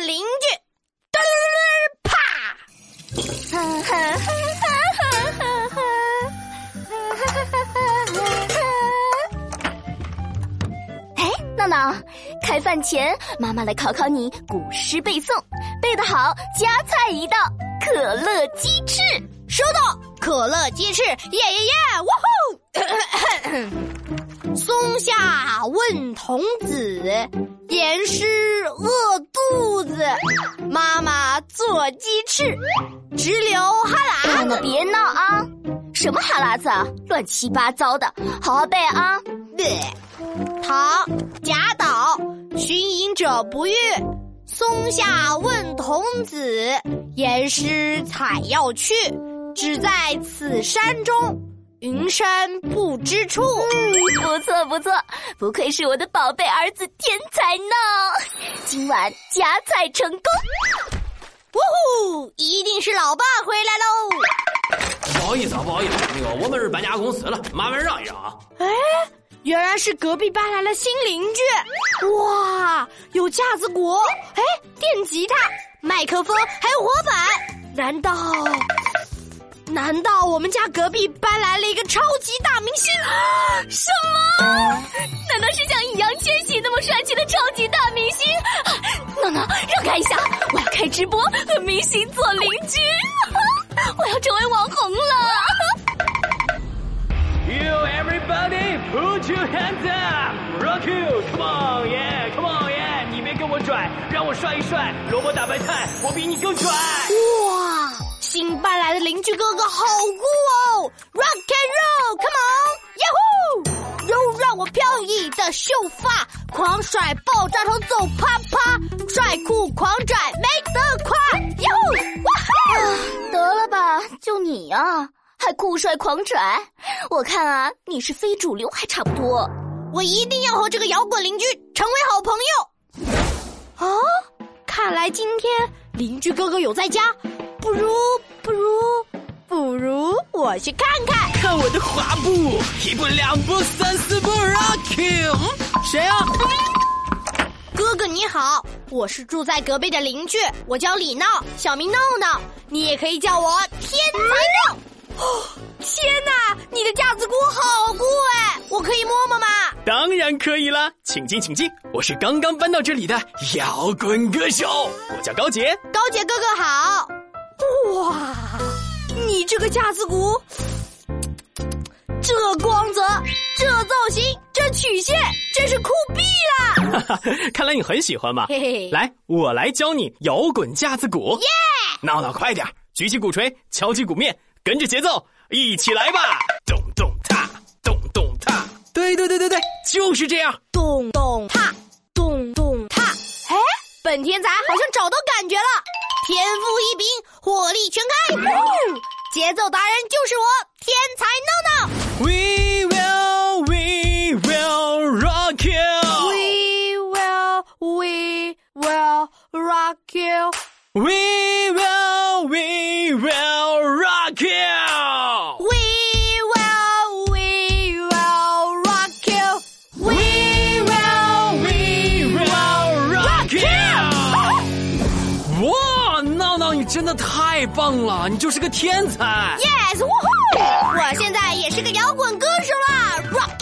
邻居，嘚儿啪！哎，闹闹，开饭前妈妈来考考你古诗背诵，背得好加菜一道可乐鸡翅。收到，可乐鸡翅，耶耶耶！哇呼！松下问童子，言师饿肚子，妈妈做鸡翅，直流哈喇。闹闹别闹啊！什么哈喇子啊？乱七八糟的，好好背啊！唐贾岛，寻隐者不遇，松下问童子，言师采药去。只在此山中，云山不知处。嗯，不错不错，不愧是我的宝贝儿子，天才呢！今晚夹菜成功。呜呼，一定是老爸回来喽！不好意思啊，不好意思，那个我们是搬家公司了，麻烦让一让啊。哎，原来是隔壁搬来了新邻居。哇，有架子鼓，哎，电吉他、麦克风，还有火把，难道？难道我们家隔壁搬来了一个超级大明星？什么？难道是像易烊千玺那么帅气的超级大明星？闹闹，让开一下，我要开直播和明星做邻居，我要成为网红了。You everybody put your hands up, rock you, come on yeah, come on yeah，你别跟我拽，让我帅一帅，萝卜大白菜，我比你更拽。邻居哥哥好酷哦！Rock and roll，Come on，耶呼！又让我飘逸的秀发，狂甩爆炸头走啪啪，帅酷狂拽没得夸，耶呼！哇哈！得了吧，就你啊，还酷帅狂拽？我看啊，你是非主流还差不多。我一定要和这个摇滚邻居成为好朋友。啊，看来今天邻居哥哥有在家。不如我去看看，看我的滑步，一步两步三四步，rocking。谁啊？哥哥你好，我是住在隔壁的邻居，我叫李闹，小名闹闹，你也可以叫我天才闹。哦，天哪，你的架子鼓好酷哎，我可以摸摸吗？当然可以啦，请进请进，我是刚刚搬到这里的摇滚歌手，我叫高杰。高杰哥哥好。个架子鼓，这光泽，这造型，这曲线，真是酷毙了！哈哈，看来你很喜欢嘛。嘿嘿，来，我来教你摇滚架子鼓。耶！闹闹，快点，举起鼓槌，敲击鼓面，跟着节奏一起来吧！咚咚踏，咚咚踏。对对对对对，就是这样。咚咚踏，咚咚踏。哎，本天才好像找到感觉了。天赋异禀，火力节奏达人就是我，天才闹闹。We will, we will rock you. We will, we will rock you. We will, we will rock you. 那太棒了，你就是个天才！Yes，呜呼！我现在也是个摇滚歌手了。